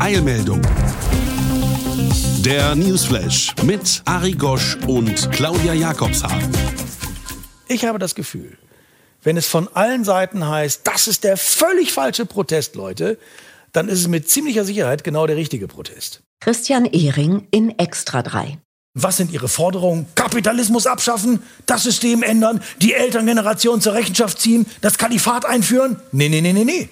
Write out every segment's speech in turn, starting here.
Eilmeldung. Der Newsflash mit Ari Gosch und Claudia Jakobshagen. Ich habe das Gefühl, wenn es von allen Seiten heißt, das ist der völlig falsche Protest, Leute, dann ist es mit ziemlicher Sicherheit genau der richtige Protest. Christian Ehring in Extra 3. Was sind Ihre Forderungen? Kapitalismus abschaffen, das System ändern, die Elterngeneration zur Rechenschaft ziehen, das Kalifat einführen? Nee, nee, nee, nee, nee.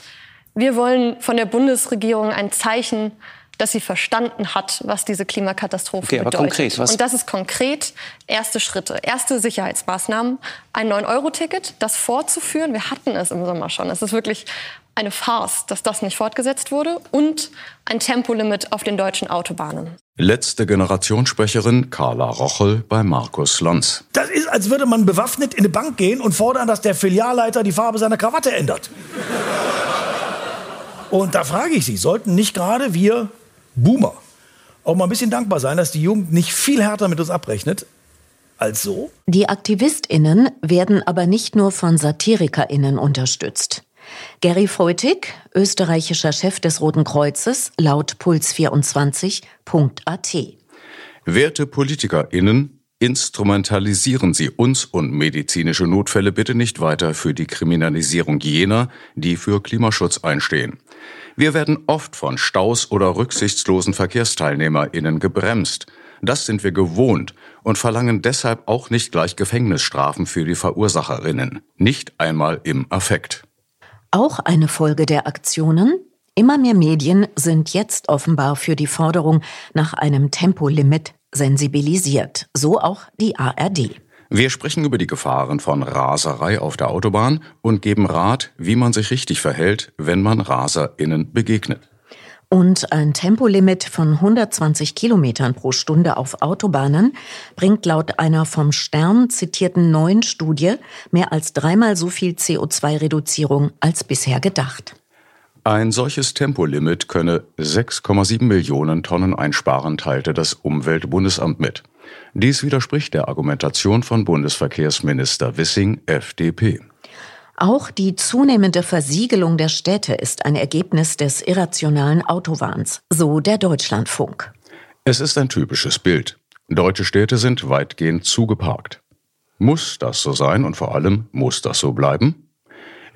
Wir wollen von der Bundesregierung ein Zeichen, dass sie verstanden hat, was diese Klimakatastrophe okay, bedeutet. Konkret, was? Und das ist konkret erste Schritte, erste Sicherheitsmaßnahmen, ein 9-Euro-Ticket, das fortzuführen. Wir hatten es im Sommer schon. Es ist wirklich eine Farce, dass das nicht fortgesetzt wurde. Und ein Tempolimit auf den deutschen Autobahnen. Letzte Generationssprecherin Carla Rochel bei Markus Lanz. Das ist, als würde man bewaffnet in eine Bank gehen und fordern, dass der Filialleiter die Farbe seiner Krawatte ändert. Und da frage ich Sie, sollten nicht gerade wir Boomer auch mal ein bisschen dankbar sein, dass die Jugend nicht viel härter mit uns abrechnet als so? Die AktivistInnen werden aber nicht nur von SatirikerInnen unterstützt. Gary Feutig, österreichischer Chef des Roten Kreuzes, laut puls24.at. Werte PolitikerInnen, instrumentalisieren Sie uns und medizinische Notfälle bitte nicht weiter für die Kriminalisierung jener, die für Klimaschutz einstehen. Wir werden oft von Staus oder rücksichtslosen VerkehrsteilnehmerInnen gebremst. Das sind wir gewohnt und verlangen deshalb auch nicht gleich Gefängnisstrafen für die Verursacherinnen. Nicht einmal im Affekt. Auch eine Folge der Aktionen? Immer mehr Medien sind jetzt offenbar für die Forderung nach einem Tempolimit sensibilisiert. So auch die ARD. Wir sprechen über die Gefahren von Raserei auf der Autobahn und geben Rat, wie man sich richtig verhält, wenn man RaserInnen begegnet. Und ein Tempolimit von 120 Kilometern pro Stunde auf Autobahnen bringt laut einer vom Stern zitierten neuen Studie mehr als dreimal so viel CO2-Reduzierung als bisher gedacht. Ein solches Tempolimit könne 6,7 Millionen Tonnen einsparen, teilte das Umweltbundesamt mit. Dies widerspricht der Argumentation von Bundesverkehrsminister Wissing, FDP. Auch die zunehmende Versiegelung der Städte ist ein Ergebnis des irrationalen Autowahns, so der Deutschlandfunk. Es ist ein typisches Bild. Deutsche Städte sind weitgehend zugeparkt. Muss das so sein und vor allem muss das so bleiben?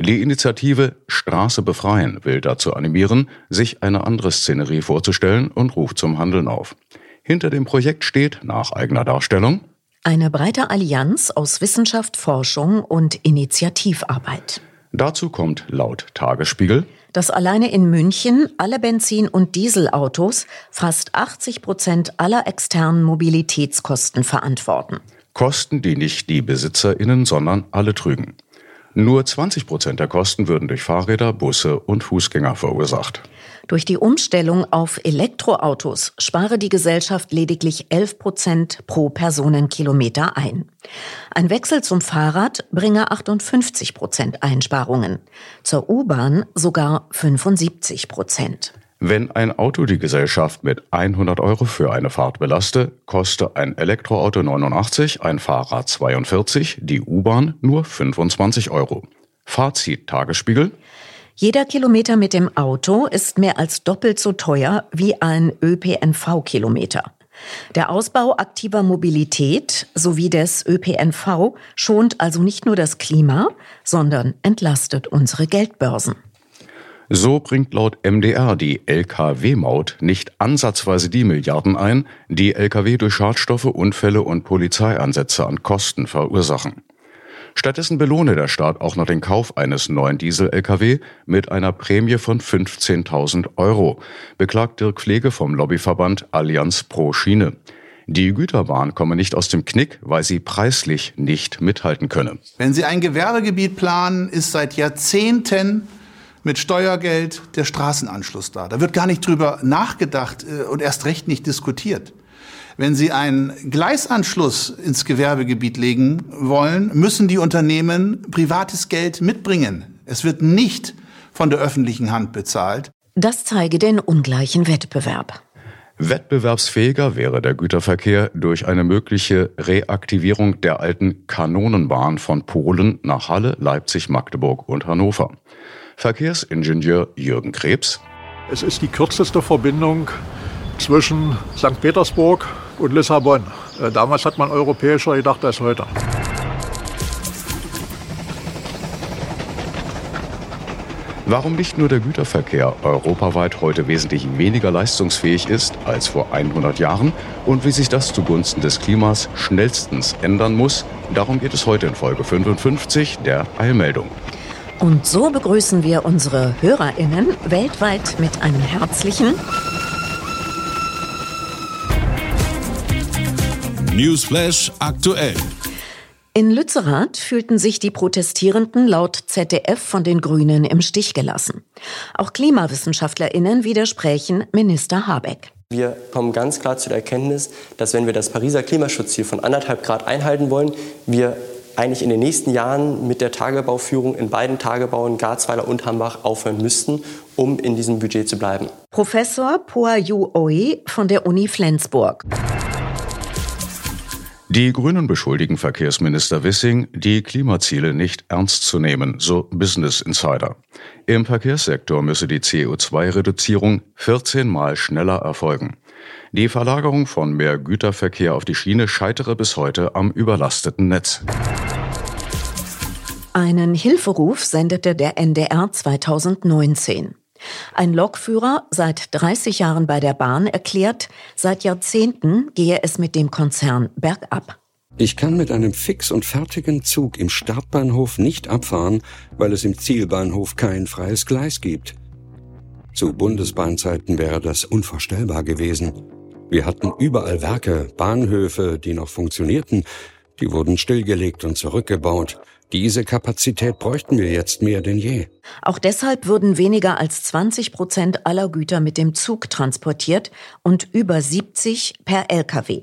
Die Initiative Straße befreien will dazu animieren, sich eine andere Szenerie vorzustellen und ruft zum Handeln auf. Hinter dem Projekt steht, nach eigener Darstellung, eine breite Allianz aus Wissenschaft, Forschung und Initiativarbeit. Dazu kommt laut Tagesspiegel, dass alleine in München alle Benzin- und Dieselautos fast 80 Prozent aller externen Mobilitätskosten verantworten. Kosten, die nicht die BesitzerInnen, sondern alle trügen. Nur 20 Prozent der Kosten würden durch Fahrräder, Busse und Fußgänger verursacht. Durch die Umstellung auf Elektroautos spare die Gesellschaft lediglich 11 Prozent pro Personenkilometer ein. Ein Wechsel zum Fahrrad bringe 58 Prozent Einsparungen, zur U-Bahn sogar 75 Prozent. Wenn ein Auto die Gesellschaft mit 100 Euro für eine Fahrt belaste, koste ein Elektroauto 89, ein Fahrrad 42, die U-Bahn nur 25 Euro. Fazit Tagesspiegel. Jeder Kilometer mit dem Auto ist mehr als doppelt so teuer wie ein ÖPNV-Kilometer. Der Ausbau aktiver Mobilität sowie des ÖPNV schont also nicht nur das Klima, sondern entlastet unsere Geldbörsen. So bringt laut MDR die Lkw-Maut nicht ansatzweise die Milliarden ein, die Lkw durch Schadstoffe, Unfälle und Polizeiansätze an Kosten verursachen. Stattdessen belohne der Staat auch noch den Kauf eines neuen Diesel-Lkw mit einer Prämie von 15.000 Euro, beklagt Dirk Pflege vom Lobbyverband Allianz Pro Schiene. Die Güterbahn komme nicht aus dem Knick, weil sie preislich nicht mithalten könne. Wenn Sie ein Gewerbegebiet planen, ist seit Jahrzehnten mit Steuergeld der Straßenanschluss da. Da wird gar nicht drüber nachgedacht äh, und erst recht nicht diskutiert. Wenn Sie einen Gleisanschluss ins Gewerbegebiet legen wollen, müssen die Unternehmen privates Geld mitbringen. Es wird nicht von der öffentlichen Hand bezahlt. Das zeige den ungleichen Wettbewerb. Wettbewerbsfähiger wäre der Güterverkehr durch eine mögliche Reaktivierung der alten Kanonenbahn von Polen nach Halle, Leipzig, Magdeburg und Hannover. Verkehrsingenieur Jürgen Krebs. Es ist die kürzeste Verbindung zwischen St. Petersburg und Lissabon. Äh, damals hat man europäischer gedacht als heute. Warum nicht nur der Güterverkehr europaweit heute wesentlich weniger leistungsfähig ist als vor 100 Jahren und wie sich das zugunsten des Klimas schnellstens ändern muss, darum geht es heute in Folge 55 der Eilmeldung. Und so begrüßen wir unsere HörerInnen weltweit mit einem herzlichen Newsflash aktuell. In Lützerath fühlten sich die Protestierenden laut ZDF von den Grünen im Stich gelassen. Auch KlimawissenschaftlerInnen widersprechen Minister Habeck. Wir kommen ganz klar zu der Erkenntnis, dass wenn wir das Pariser Klimaschutzziel von anderthalb Grad einhalten wollen, wir eigentlich in den nächsten Jahren mit der Tagebauführung in beiden Tagebauen Garzweiler und Hambach aufhören müssten, um in diesem Budget zu bleiben. Professor Poa Yu Oi von der Uni Flensburg. Die Grünen beschuldigen Verkehrsminister Wissing, die Klimaziele nicht ernst zu nehmen, so Business Insider. Im Verkehrssektor müsse die CO2-Reduzierung 14 Mal schneller erfolgen. Die Verlagerung von mehr Güterverkehr auf die Schiene scheitere bis heute am überlasteten Netz. Einen Hilferuf sendete der NDR 2019. Ein Lokführer, seit 30 Jahren bei der Bahn, erklärt, seit Jahrzehnten gehe es mit dem Konzern bergab. Ich kann mit einem fix und fertigen Zug im Startbahnhof nicht abfahren, weil es im Zielbahnhof kein freies Gleis gibt. Zu Bundesbahnzeiten wäre das unvorstellbar gewesen. Wir hatten überall Werke, Bahnhöfe, die noch funktionierten, die wurden stillgelegt und zurückgebaut. Diese Kapazität bräuchten wir jetzt mehr denn je. Auch deshalb würden weniger als 20 Prozent aller Güter mit dem Zug transportiert und über 70 per Lkw.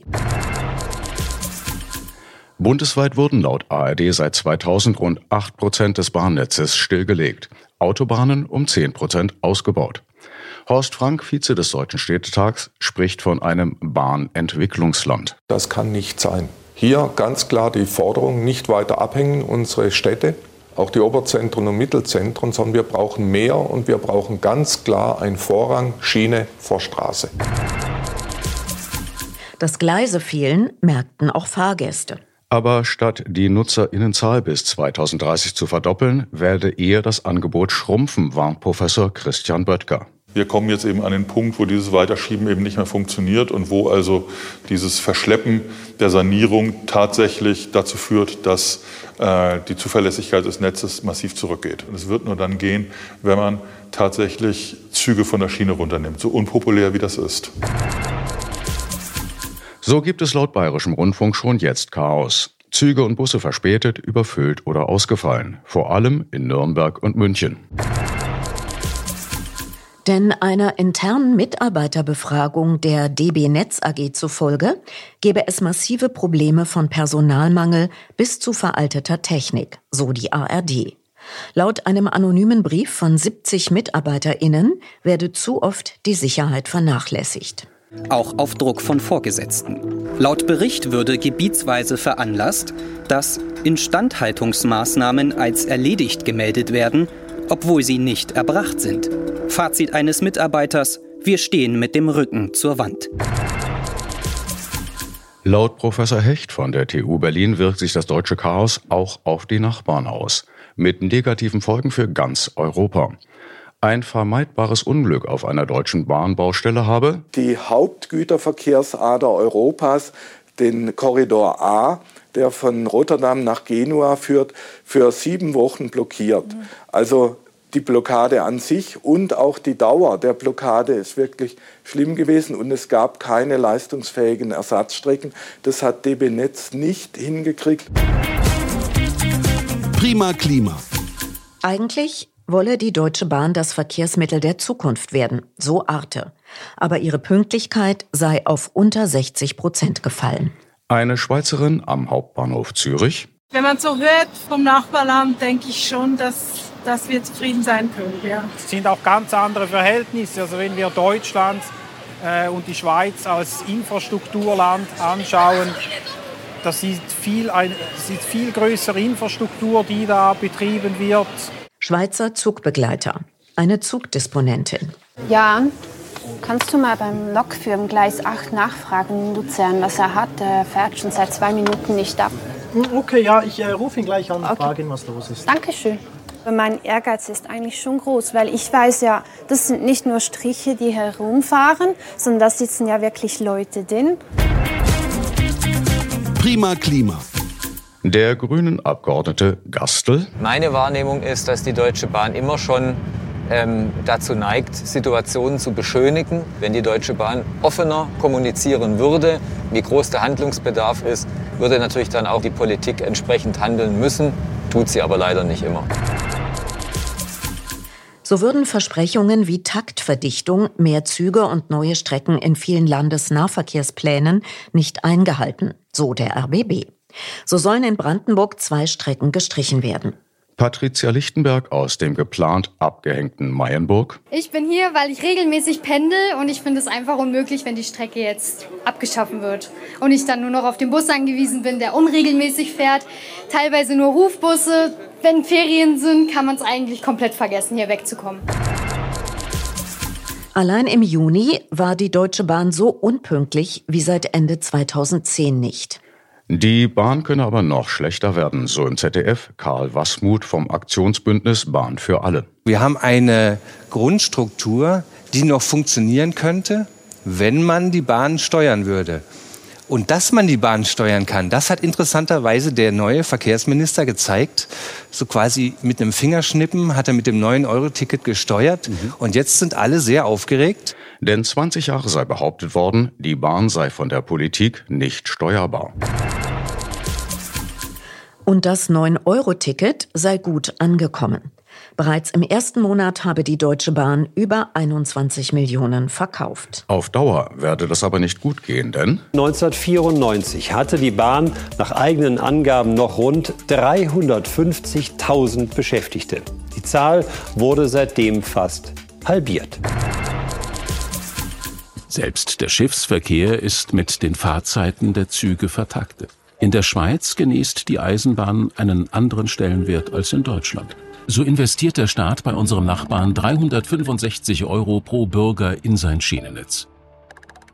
Bundesweit wurden laut ARD seit 2000 rund 8 Prozent des Bahnnetzes stillgelegt, Autobahnen um 10 Prozent ausgebaut. Horst Frank, Vize des Deutschen Städtetags, spricht von einem Bahnentwicklungsland. Das kann nicht sein. Hier ganz klar die Forderung, nicht weiter abhängen unsere Städte, auch die Oberzentren und Mittelzentren, sondern wir brauchen mehr und wir brauchen ganz klar einen Vorrang Schiene vor Straße. Dass Gleise fehlen, merkten auch Fahrgäste. Aber statt die Nutzerinnenzahl bis 2030 zu verdoppeln, werde eher das Angebot schrumpfen, warnt Professor Christian Böttger wir kommen jetzt eben an den Punkt, wo dieses Weiterschieben eben nicht mehr funktioniert und wo also dieses Verschleppen der Sanierung tatsächlich dazu führt, dass äh, die Zuverlässigkeit des Netzes massiv zurückgeht. Und es wird nur dann gehen, wenn man tatsächlich Züge von der Schiene runternimmt, so unpopulär wie das ist. So gibt es laut Bayerischem Rundfunk schon jetzt Chaos. Züge und Busse verspätet, überfüllt oder ausgefallen. Vor allem in Nürnberg und München. Denn einer internen Mitarbeiterbefragung der DB Netz AG zufolge gäbe es massive Probleme von Personalmangel bis zu veralteter Technik, so die ARD. Laut einem anonymen Brief von 70 MitarbeiterInnen werde zu oft die Sicherheit vernachlässigt. Auch auf Druck von Vorgesetzten. Laut Bericht würde gebietsweise veranlasst, dass Instandhaltungsmaßnahmen als erledigt gemeldet werden obwohl sie nicht erbracht sind. Fazit eines Mitarbeiters, wir stehen mit dem Rücken zur Wand. Laut Professor Hecht von der TU Berlin wirkt sich das deutsche Chaos auch auf die Nachbarn aus, mit negativen Folgen für ganz Europa. Ein vermeidbares Unglück auf einer deutschen Bahnbaustelle habe die Hauptgüterverkehrsader Europas, den Korridor A, der von Rotterdam nach Genua führt, für sieben Wochen blockiert. Also die Blockade an sich und auch die Dauer der Blockade ist wirklich schlimm gewesen und es gab keine leistungsfähigen Ersatzstrecken. Das hat DB Netz nicht hingekriegt. Prima Klima. Eigentlich wolle die Deutsche Bahn das Verkehrsmittel der Zukunft werden, so Arte. Aber ihre Pünktlichkeit sei auf unter 60 Prozent gefallen. Eine Schweizerin am Hauptbahnhof Zürich. Wenn man so hört vom Nachbarland, denke ich schon, dass, dass wir zufrieden sein können. Ja. Es sind auch ganz andere Verhältnisse. Also wenn wir Deutschland äh, und die Schweiz als Infrastrukturland anschauen, das ist viel, ein, das ist viel größere Infrastruktur, die da betrieben wird. Schweizer Zugbegleiter, eine Zugdisponentin. Ja, kannst du mal beim Lok für Gleis 8 nachfragen, Luzern, was er hat? Er fährt schon seit zwei Minuten nicht ab. Hm, okay, ja, ich äh, rufe ihn gleich an und okay. frage ihn, was los ist. Dankeschön. Mein Ehrgeiz ist eigentlich schon groß, weil ich weiß ja, das sind nicht nur Striche, die herumfahren, sondern da sitzen ja wirklich Leute drin. Prima Klima. Der grünen Abgeordnete Gastel. Meine Wahrnehmung ist, dass die Deutsche Bahn immer schon ähm, dazu neigt, Situationen zu beschönigen. Wenn die Deutsche Bahn offener kommunizieren würde, wie groß der Handlungsbedarf ist, würde natürlich dann auch die Politik entsprechend handeln müssen. Tut sie aber leider nicht immer. So würden Versprechungen wie Taktverdichtung, mehr Züge und neue Strecken in vielen Landesnahverkehrsplänen nicht eingehalten, so der RBB. So sollen in Brandenburg zwei Strecken gestrichen werden. Patricia Lichtenberg aus dem geplant abgehängten Mayenburg. Ich bin hier, weil ich regelmäßig pendel und ich finde es einfach unmöglich, wenn die Strecke jetzt abgeschaffen wird und ich dann nur noch auf den Bus angewiesen bin, der unregelmäßig fährt. Teilweise nur Rufbusse. Wenn Ferien sind, kann man es eigentlich komplett vergessen, hier wegzukommen. Allein im Juni war die Deutsche Bahn so unpünktlich wie seit Ende 2010 nicht. Die Bahn könne aber noch schlechter werden, so im ZDF Karl Wassmuth vom Aktionsbündnis Bahn für alle. Wir haben eine Grundstruktur, die noch funktionieren könnte, wenn man die Bahn steuern würde. Und dass man die Bahn steuern kann, das hat interessanterweise der neue Verkehrsminister gezeigt. So quasi mit einem Fingerschnippen hat er mit dem neuen Euro-Ticket gesteuert. Mhm. Und jetzt sind alle sehr aufgeregt. Denn 20 Jahre sei behauptet worden, die Bahn sei von der Politik nicht steuerbar. Und das 9-Euro-Ticket sei gut angekommen. Bereits im ersten Monat habe die Deutsche Bahn über 21 Millionen verkauft. Auf Dauer werde das aber nicht gut gehen, denn 1994 hatte die Bahn nach eigenen Angaben noch rund 350.000 Beschäftigte. Die Zahl wurde seitdem fast halbiert. Selbst der Schiffsverkehr ist mit den Fahrzeiten der Züge vertaktet. In der Schweiz genießt die Eisenbahn einen anderen Stellenwert als in Deutschland. So investiert der Staat bei unserem Nachbarn 365 Euro pro Bürger in sein Schienennetz.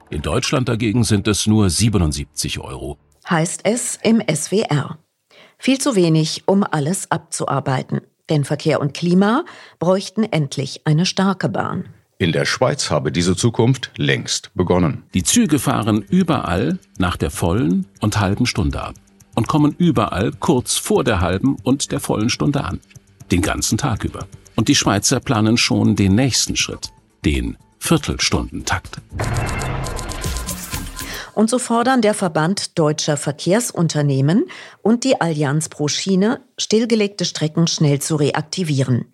In Deutschland dagegen sind es nur 77 Euro. Heißt es im SWR. Viel zu wenig, um alles abzuarbeiten. Denn Verkehr und Klima bräuchten endlich eine starke Bahn. In der Schweiz habe diese Zukunft längst begonnen. Die Züge fahren überall nach der vollen und halben Stunde ab und kommen überall kurz vor der halben und der vollen Stunde an. Den ganzen Tag über. Und die Schweizer planen schon den nächsten Schritt, den Viertelstundentakt. Und so fordern der Verband deutscher Verkehrsunternehmen und die Allianz pro Schiene, stillgelegte Strecken schnell zu reaktivieren.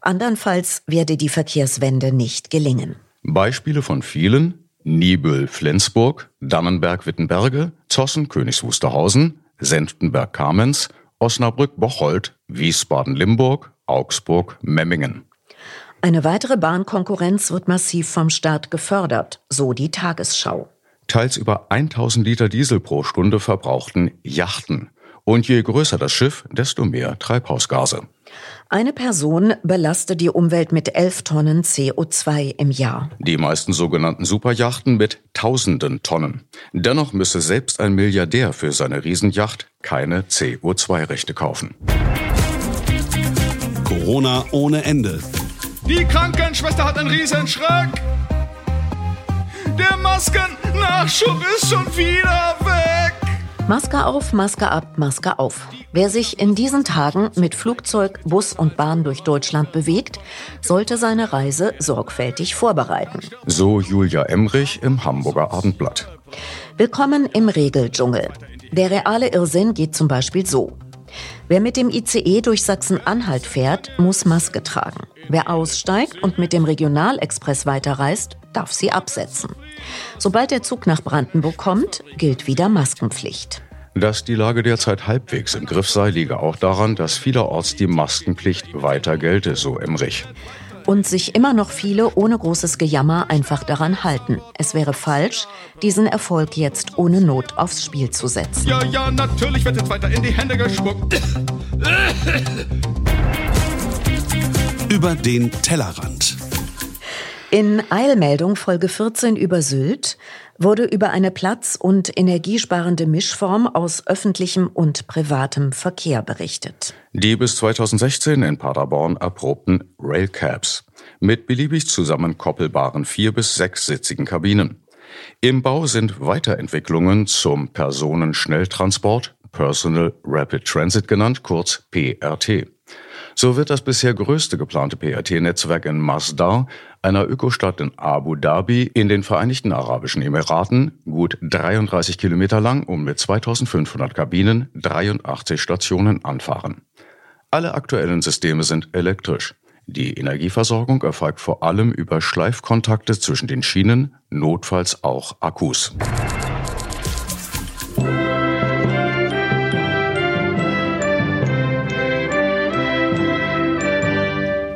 Andernfalls werde die Verkehrswende nicht gelingen. Beispiele von vielen Nibel Flensburg, Dannenberg Wittenberge, Zossen Königs Wusterhausen, Senftenberg Kamenz, Osnabrück Bocholt, Wiesbaden Limburg, Augsburg Memmingen. Eine weitere Bahnkonkurrenz wird massiv vom Staat gefördert, so die Tagesschau teils über 1000 Liter Diesel pro Stunde verbrauchten Yachten. Und je größer das Schiff, desto mehr Treibhausgase. Eine Person belastet die Umwelt mit 11 Tonnen CO2 im Jahr. Die meisten sogenannten Superjachten mit Tausenden Tonnen. Dennoch müsse selbst ein Milliardär für seine Riesenjacht keine CO2-Rechte kaufen. Corona ohne Ende. Die Krankenschwester hat einen Riesenschreck. Der Maskennachschub ist schon wieder weg. Maske auf, Maske ab, Maske auf. Wer sich in diesen Tagen mit Flugzeug, Bus und Bahn durch Deutschland bewegt, sollte seine Reise sorgfältig vorbereiten. So Julia Emrich im Hamburger Abendblatt. Willkommen im Regeldschungel. Der reale Irrsinn geht zum Beispiel so. Wer mit dem ICE durch Sachsen-Anhalt fährt, muss Maske tragen. Wer aussteigt und mit dem Regionalexpress weiterreist, darf sie absetzen. Sobald der Zug nach Brandenburg kommt, gilt wieder Maskenpflicht. Dass die Lage derzeit halbwegs im Griff sei, liege auch daran, dass vielerorts die Maskenpflicht weiter gelte, so Emrich. Und sich immer noch viele ohne großes Gejammer einfach daran halten. Es wäre falsch, diesen Erfolg jetzt ohne Not aufs Spiel zu setzen. Ja, ja, natürlich wird jetzt weiter in die Hände gespuckt. Über den Tellerrand. In Eilmeldung Folge 14 über Sylt wurde über eine platz- und energiesparende Mischform aus öffentlichem und privatem Verkehr berichtet. Die bis 2016 in Paderborn erprobten Railcabs mit beliebig zusammenkoppelbaren vier- bis sechssitzigen Kabinen. Im Bau sind Weiterentwicklungen zum Personenschnelltransport, Personal Rapid Transit genannt, kurz PRT. So wird das bisher größte geplante PRT-Netzwerk in Masdar, einer Ökostadt in Abu Dhabi in den Vereinigten Arabischen Emiraten, gut 33 Kilometer lang und mit 2500 Kabinen 83 Stationen anfahren. Alle aktuellen Systeme sind elektrisch. Die Energieversorgung erfolgt vor allem über Schleifkontakte zwischen den Schienen, notfalls auch Akkus.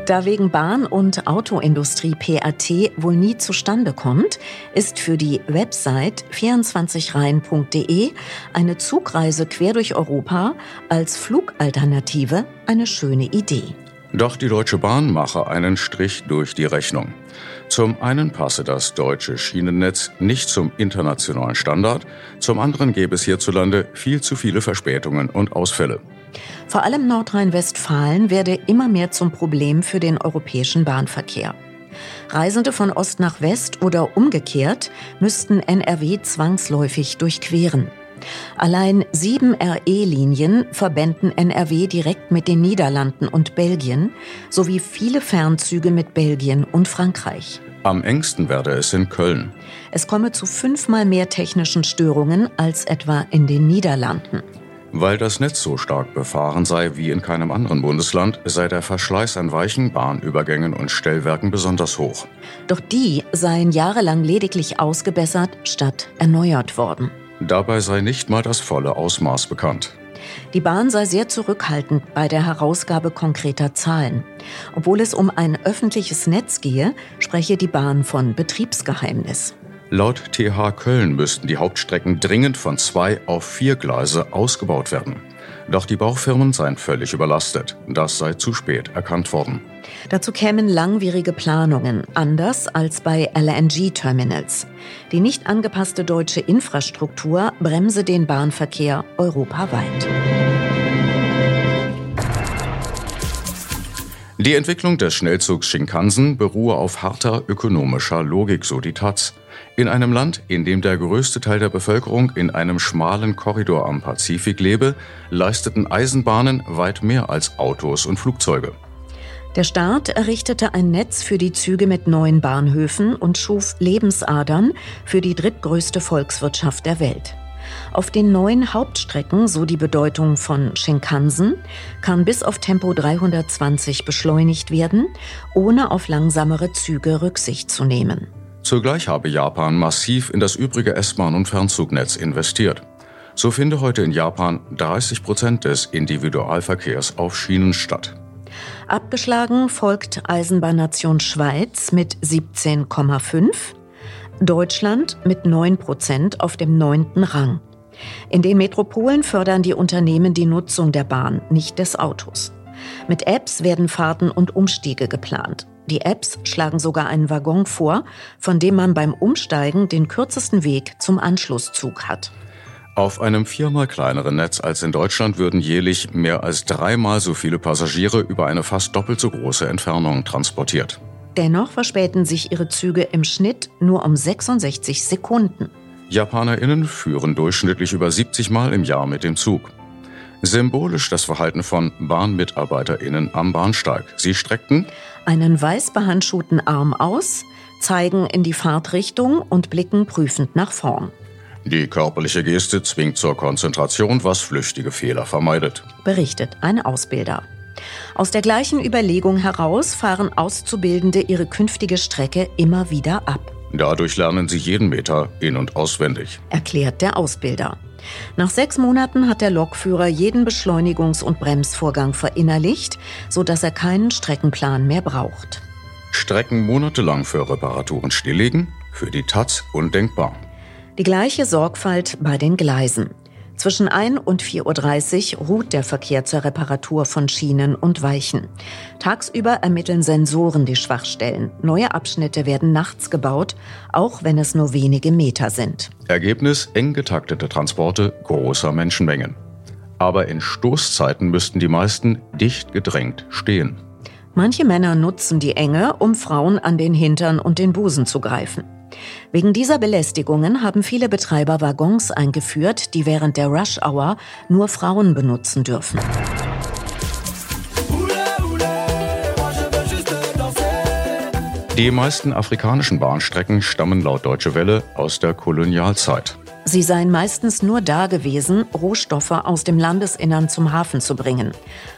Da wegen Bahn- und Autoindustrie PAT wohl nie zustande kommt, ist für die Website 24reihen.de eine Zugreise quer durch Europa als Flugalternative eine schöne Idee. Doch die Deutsche Bahn mache einen Strich durch die Rechnung. Zum einen passe das deutsche Schienennetz nicht zum internationalen Standard, zum anderen gäbe es hierzulande viel zu viele Verspätungen und Ausfälle. Vor allem Nordrhein-Westfalen werde immer mehr zum Problem für den europäischen Bahnverkehr. Reisende von Ost nach West oder umgekehrt müssten NRW zwangsläufig durchqueren. Allein sieben RE-Linien verbänden NRW direkt mit den Niederlanden und Belgien sowie viele Fernzüge mit Belgien und Frankreich. Am engsten werde es in Köln. Es komme zu fünfmal mehr technischen Störungen als etwa in den Niederlanden. Weil das Netz so stark befahren sei wie in keinem anderen Bundesland, sei der Verschleiß an weichen Bahnübergängen und Stellwerken besonders hoch. Doch die seien jahrelang lediglich ausgebessert statt erneuert worden. Dabei sei nicht mal das volle Ausmaß bekannt. Die Bahn sei sehr zurückhaltend bei der Herausgabe konkreter Zahlen. Obwohl es um ein öffentliches Netz gehe, spreche die Bahn von Betriebsgeheimnis. Laut TH Köln müssten die Hauptstrecken dringend von zwei auf vier Gleise ausgebaut werden. Doch die Baufirmen seien völlig überlastet. Das sei zu spät erkannt worden. Dazu kämen langwierige Planungen, anders als bei LNG-Terminals. Die nicht angepasste deutsche Infrastruktur bremse den Bahnverkehr europaweit. Die Entwicklung des Schnellzugs Shinkansen beruhe auf harter ökonomischer Logik, so die Taz. In einem Land, in dem der größte Teil der Bevölkerung in einem schmalen Korridor am Pazifik lebe, leisteten Eisenbahnen weit mehr als Autos und Flugzeuge. Der Staat errichtete ein Netz für die Züge mit neuen Bahnhöfen und schuf Lebensadern für die drittgrößte Volkswirtschaft der Welt. Auf den neuen Hauptstrecken, so die Bedeutung von Shinkansen, kann bis auf Tempo 320 beschleunigt werden, ohne auf langsamere Züge Rücksicht zu nehmen. Zugleich habe Japan massiv in das übrige S-Bahn- und Fernzugnetz investiert. So finde heute in Japan 30 Prozent des Individualverkehrs auf Schienen statt. Abgeschlagen folgt Eisenbahnnation Schweiz mit 17,5, Deutschland mit 9 Prozent auf dem neunten Rang. In den Metropolen fördern die Unternehmen die Nutzung der Bahn, nicht des Autos. Mit Apps werden Fahrten und Umstiege geplant. Die Apps schlagen sogar einen Waggon vor, von dem man beim Umsteigen den kürzesten Weg zum Anschlusszug hat. Auf einem viermal kleineren Netz als in Deutschland würden jährlich mehr als dreimal so viele Passagiere über eine fast doppelt so große Entfernung transportiert. Dennoch verspäten sich ihre Züge im Schnitt nur um 66 Sekunden. JapanerInnen führen durchschnittlich über 70 Mal im Jahr mit dem Zug. Symbolisch das Verhalten von BahnmitarbeiterInnen am Bahnsteig. Sie streckten einen weiß behandschuhten Arm aus, zeigen in die Fahrtrichtung und blicken prüfend nach vorn. Die körperliche Geste zwingt zur Konzentration, was flüchtige Fehler vermeidet. Berichtet ein Ausbilder. Aus der gleichen Überlegung heraus fahren Auszubildende ihre künftige Strecke immer wieder ab. Dadurch lernen sie jeden Meter in- und auswendig. Erklärt der Ausbilder. Nach sechs Monaten hat der Lokführer jeden Beschleunigungs- und Bremsvorgang verinnerlicht, sodass er keinen Streckenplan mehr braucht. Strecken monatelang für Reparaturen stilllegen? Für die Taz undenkbar. Die gleiche Sorgfalt bei den Gleisen. Zwischen 1 und 4.30 Uhr ruht der Verkehr zur Reparatur von Schienen und Weichen. Tagsüber ermitteln Sensoren die Schwachstellen. Neue Abschnitte werden nachts gebaut, auch wenn es nur wenige Meter sind. Ergebnis eng getaktete Transporte großer Menschenmengen. Aber in Stoßzeiten müssten die meisten dicht gedrängt stehen. Manche Männer nutzen die Enge, um Frauen an den Hintern und den Busen zu greifen. Wegen dieser Belästigungen haben viele Betreiber Waggons eingeführt, die während der Rush Hour nur Frauen benutzen dürfen. Die meisten afrikanischen Bahnstrecken stammen laut Deutsche Welle aus der Kolonialzeit. Sie seien meistens nur da gewesen, Rohstoffe aus dem Landesinnern zum Hafen zu bringen.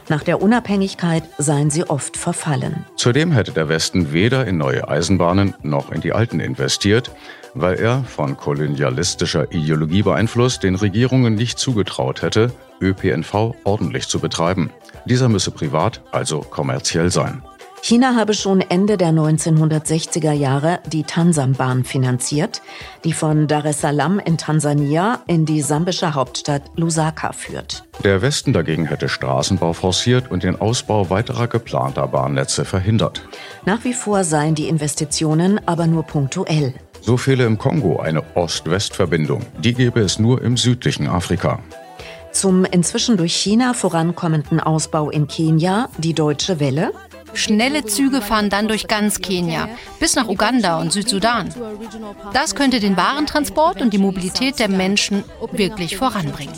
Nach der Unabhängigkeit seien sie oft verfallen. Zudem hätte der Westen weder in neue Eisenbahnen noch in die alten investiert, weil er von kolonialistischer Ideologie beeinflusst den Regierungen nicht zugetraut hätte, ÖPNV ordentlich zu betreiben. Dieser müsse privat, also kommerziell sein. China habe schon Ende der 1960er Jahre die Tansambahn finanziert, die von Dar es Salaam in Tansania in die sambische Hauptstadt Lusaka führt. Der Westen dagegen hätte Straßenbau forciert und den Ausbau weiterer geplanter Bahnnetze verhindert. Nach wie vor seien die Investitionen aber nur punktuell. So fehle im Kongo eine Ost-West-Verbindung. Die gäbe es nur im südlichen Afrika. Zum inzwischen durch China vorankommenden Ausbau in Kenia die Deutsche Welle. Schnelle Züge fahren dann durch ganz Kenia, bis nach Uganda und Südsudan. Das könnte den Warentransport und die Mobilität der Menschen wirklich voranbringen.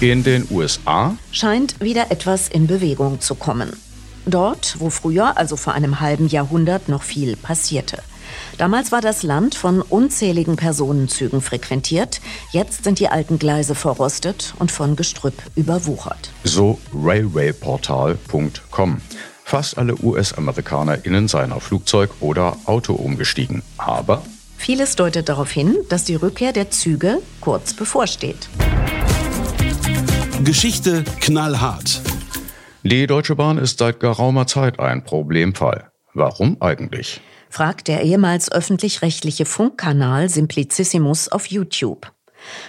In den USA scheint wieder etwas in Bewegung zu kommen. Dort, wo früher, also vor einem halben Jahrhundert, noch viel passierte. Damals war das Land von unzähligen Personenzügen frequentiert. Jetzt sind die alten Gleise verrostet und von Gestrüpp überwuchert. So railwayportal.com. Fast alle US-AmerikanerInnen seien auf Flugzeug oder Auto umgestiegen. Aber Vieles deutet darauf hin, dass die Rückkehr der Züge kurz bevorsteht. Geschichte knallhart. Die Deutsche Bahn ist seit geraumer Zeit ein Problemfall. Warum eigentlich? Fragt der ehemals öffentlich-rechtliche Funkkanal Simplicissimus auf YouTube.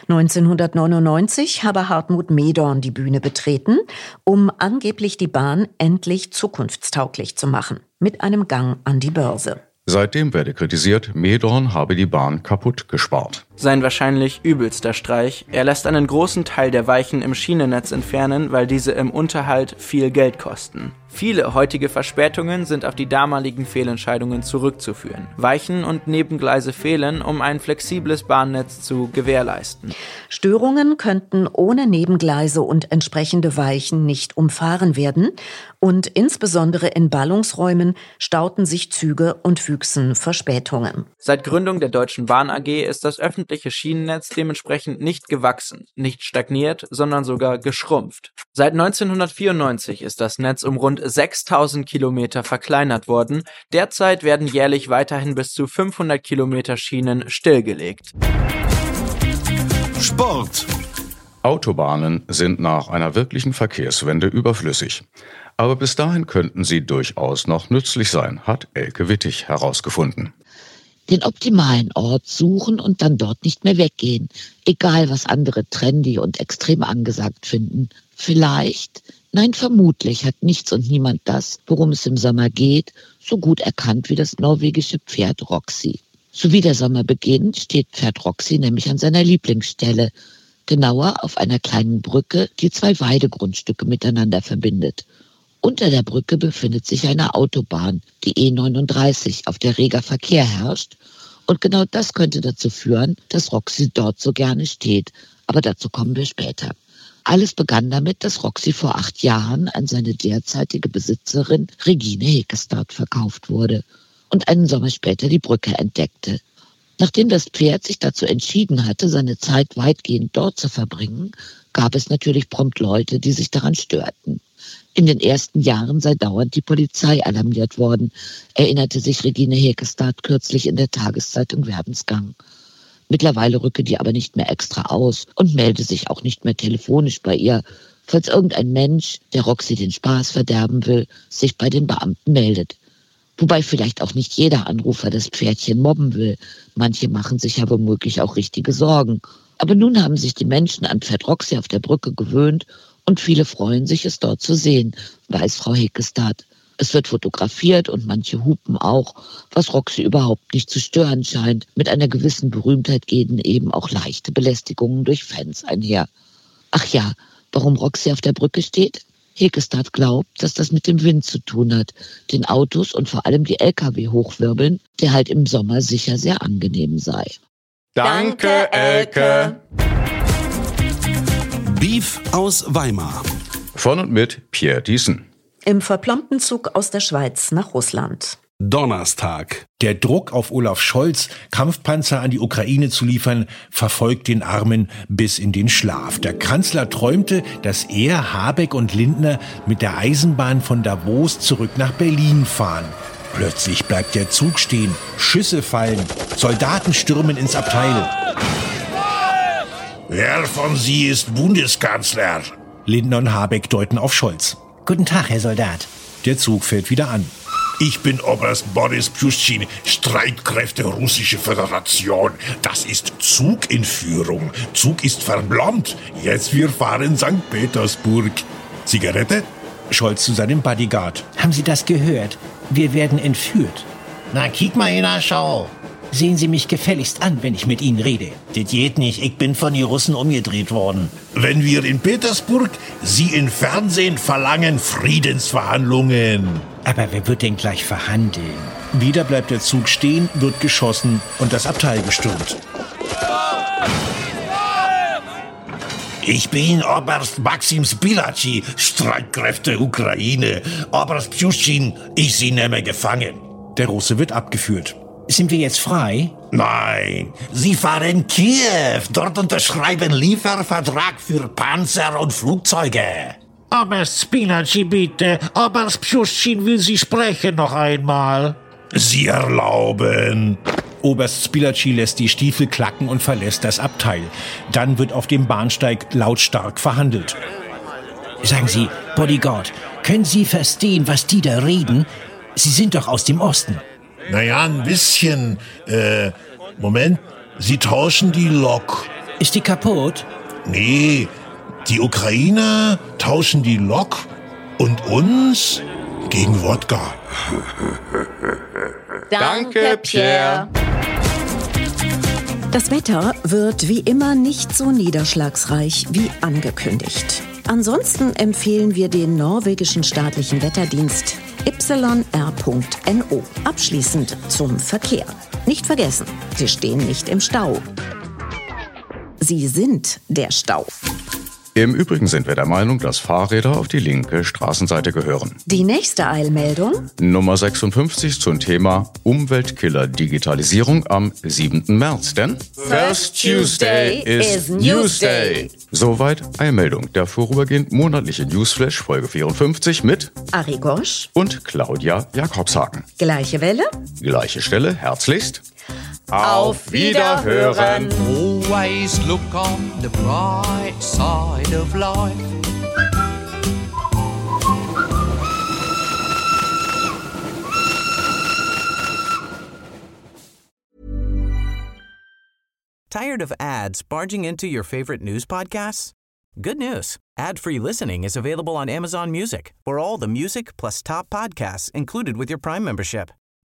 1999 habe Hartmut Medorn die Bühne betreten, um angeblich die Bahn endlich zukunftstauglich zu machen, mit einem Gang an die Börse. Seitdem werde kritisiert, Medorn habe die Bahn kaputt gespart. Sein wahrscheinlich übelster Streich. Er lässt einen großen Teil der Weichen im Schienennetz entfernen, weil diese im Unterhalt viel Geld kosten. Viele heutige Verspätungen sind auf die damaligen Fehlentscheidungen zurückzuführen. Weichen und Nebengleise fehlen, um ein flexibles Bahnnetz zu gewährleisten. Störungen könnten ohne Nebengleise und entsprechende Weichen nicht umfahren werden und insbesondere in Ballungsräumen stauten sich Züge und wüchsen Verspätungen. Seit Gründung der Deutschen Bahn AG ist das öffentliche Schienennetz dementsprechend nicht gewachsen, nicht stagniert, sondern sogar geschrumpft. Seit 1994 ist das Netz um rund 6000 Kilometer verkleinert worden. Derzeit werden jährlich weiterhin bis zu 500 Kilometer Schienen stillgelegt. Sport. Autobahnen sind nach einer wirklichen Verkehrswende überflüssig. Aber bis dahin könnten sie durchaus noch nützlich sein, hat Elke Wittig herausgefunden. Den optimalen Ort suchen und dann dort nicht mehr weggehen, egal was andere trendy und extrem angesagt finden. Vielleicht, nein vermutlich hat nichts und niemand das, worum es im Sommer geht, so gut erkannt wie das norwegische Pferd Roxy. So wie der Sommer beginnt, steht Pferd Roxy nämlich an seiner Lieblingsstelle, genauer auf einer kleinen Brücke, die zwei Weidegrundstücke miteinander verbindet. Unter der Brücke befindet sich eine Autobahn, die E39, auf der reger Verkehr herrscht. Und genau das könnte dazu führen, dass Roxy dort so gerne steht. Aber dazu kommen wir später. Alles begann damit, dass Roxy vor acht Jahren an seine derzeitige Besitzerin Regine Hekestad verkauft wurde und einen Sommer später die Brücke entdeckte. Nachdem das Pferd sich dazu entschieden hatte, seine Zeit weitgehend dort zu verbringen, gab es natürlich prompt Leute, die sich daran störten. In den ersten Jahren sei dauernd die Polizei alarmiert worden, erinnerte sich Regine Hekestad kürzlich in der Tageszeitung Werbensgang. Mittlerweile rücke die aber nicht mehr extra aus und melde sich auch nicht mehr telefonisch bei ihr, falls irgendein Mensch, der Roxy den Spaß verderben will, sich bei den Beamten meldet. Wobei vielleicht auch nicht jeder Anrufer das Pferdchen mobben will. Manche machen sich ja womöglich auch richtige Sorgen. Aber nun haben sich die Menschen an Pferd Roxy auf der Brücke gewöhnt und viele freuen sich, es dort zu sehen, weiß Frau Hickestad. Es wird fotografiert und manche hupen auch, was Roxy überhaupt nicht zu stören scheint. Mit einer gewissen Berühmtheit gehen eben auch leichte Belästigungen durch Fans einher. Ach ja, warum Roxy auf der Brücke steht? Hekestad glaubt, dass das mit dem Wind zu tun hat, den Autos und vor allem die Lkw hochwirbeln, der halt im Sommer sicher sehr angenehm sei. Danke, Elke. Beef aus Weimar. Von und mit Pierre Diesen. Im verplombten Zug aus der Schweiz nach Russland. Donnerstag. Der Druck auf Olaf Scholz, Kampfpanzer an die Ukraine zu liefern, verfolgt den Armen bis in den Schlaf. Der Kanzler träumte, dass er, Habeck und Lindner mit der Eisenbahn von Davos zurück nach Berlin fahren. Plötzlich bleibt der Zug stehen, Schüsse fallen, Soldaten stürmen ins Abteil. Wer von Sie ist Bundeskanzler? Lindner und Habeck deuten auf Scholz. Guten Tag, Herr Soldat. Der Zug fährt wieder an. Ich bin Oberst Boris Pjuschin, Streitkräfte Russische Föderation. Das ist Zug in Führung. Zug ist verblombt. Jetzt wir fahren St. Petersburg. Zigarette? Scholz zu seinem Bodyguard. Haben Sie das gehört? Wir werden entführt. Na, kick mal in der Schau. Sehen Sie mich gefälligst an, wenn ich mit Ihnen rede. Das geht nicht. Ich bin von den Russen umgedreht worden. Wenn wir in Petersburg Sie im Fernsehen verlangen Friedensverhandlungen. Aber wer wird denn gleich verhandeln? Wieder bleibt der Zug stehen, wird geschossen und das Abteil gestürmt. Ich bin Oberst Maxim Spilaci, Streitkräfte Ukraine. Oberst Pjuschin, ich Sie nehme gefangen. Der Russe wird abgeführt. Sind wir jetzt frei? Nein, Sie fahren Kiew. Dort unterschreiben Liefervertrag für Panzer und Flugzeuge. Oberst Spinaci, bitte. Oberst Pjuschin will Sie sprechen noch einmal. Sie erlauben. Oberst Spilaci lässt die Stiefel klacken und verlässt das Abteil. Dann wird auf dem Bahnsteig lautstark verhandelt. Sagen Sie, Bodyguard, können Sie verstehen, was die da reden? Sie sind doch aus dem Osten. Naja, ein bisschen. Äh, Moment. Sie tauschen die Lok. Ist die kaputt? Nee, die Ukrainer tauschen die Lok und uns gegen Wodka. Danke, Pierre. Das Wetter wird wie immer nicht so niederschlagsreich wie angekündigt. Ansonsten empfehlen wir den norwegischen staatlichen Wetterdienst yr.no. Abschließend zum Verkehr. Nicht vergessen, Sie stehen nicht im Stau. Sie sind der Stau. Im Übrigen sind wir der Meinung, dass Fahrräder auf die linke Straßenseite gehören. Die nächste Eilmeldung? Nummer 56 zum Thema Umweltkiller Digitalisierung am 7. März. Denn First Tuesday is Newsday. Soweit Eilmeldung. Der vorübergehend monatliche Newsflash Folge 54 mit Ari Gosch und Claudia Jakobshagen. Gleiche Welle? Gleiche Stelle. Herzlichst. Auf Wiederhören. Always look on the bright side of life. Tired of ads barging into your favorite news podcasts? Good news. Ad-free listening is available on Amazon Music. For all the music plus top podcasts included with your Prime membership.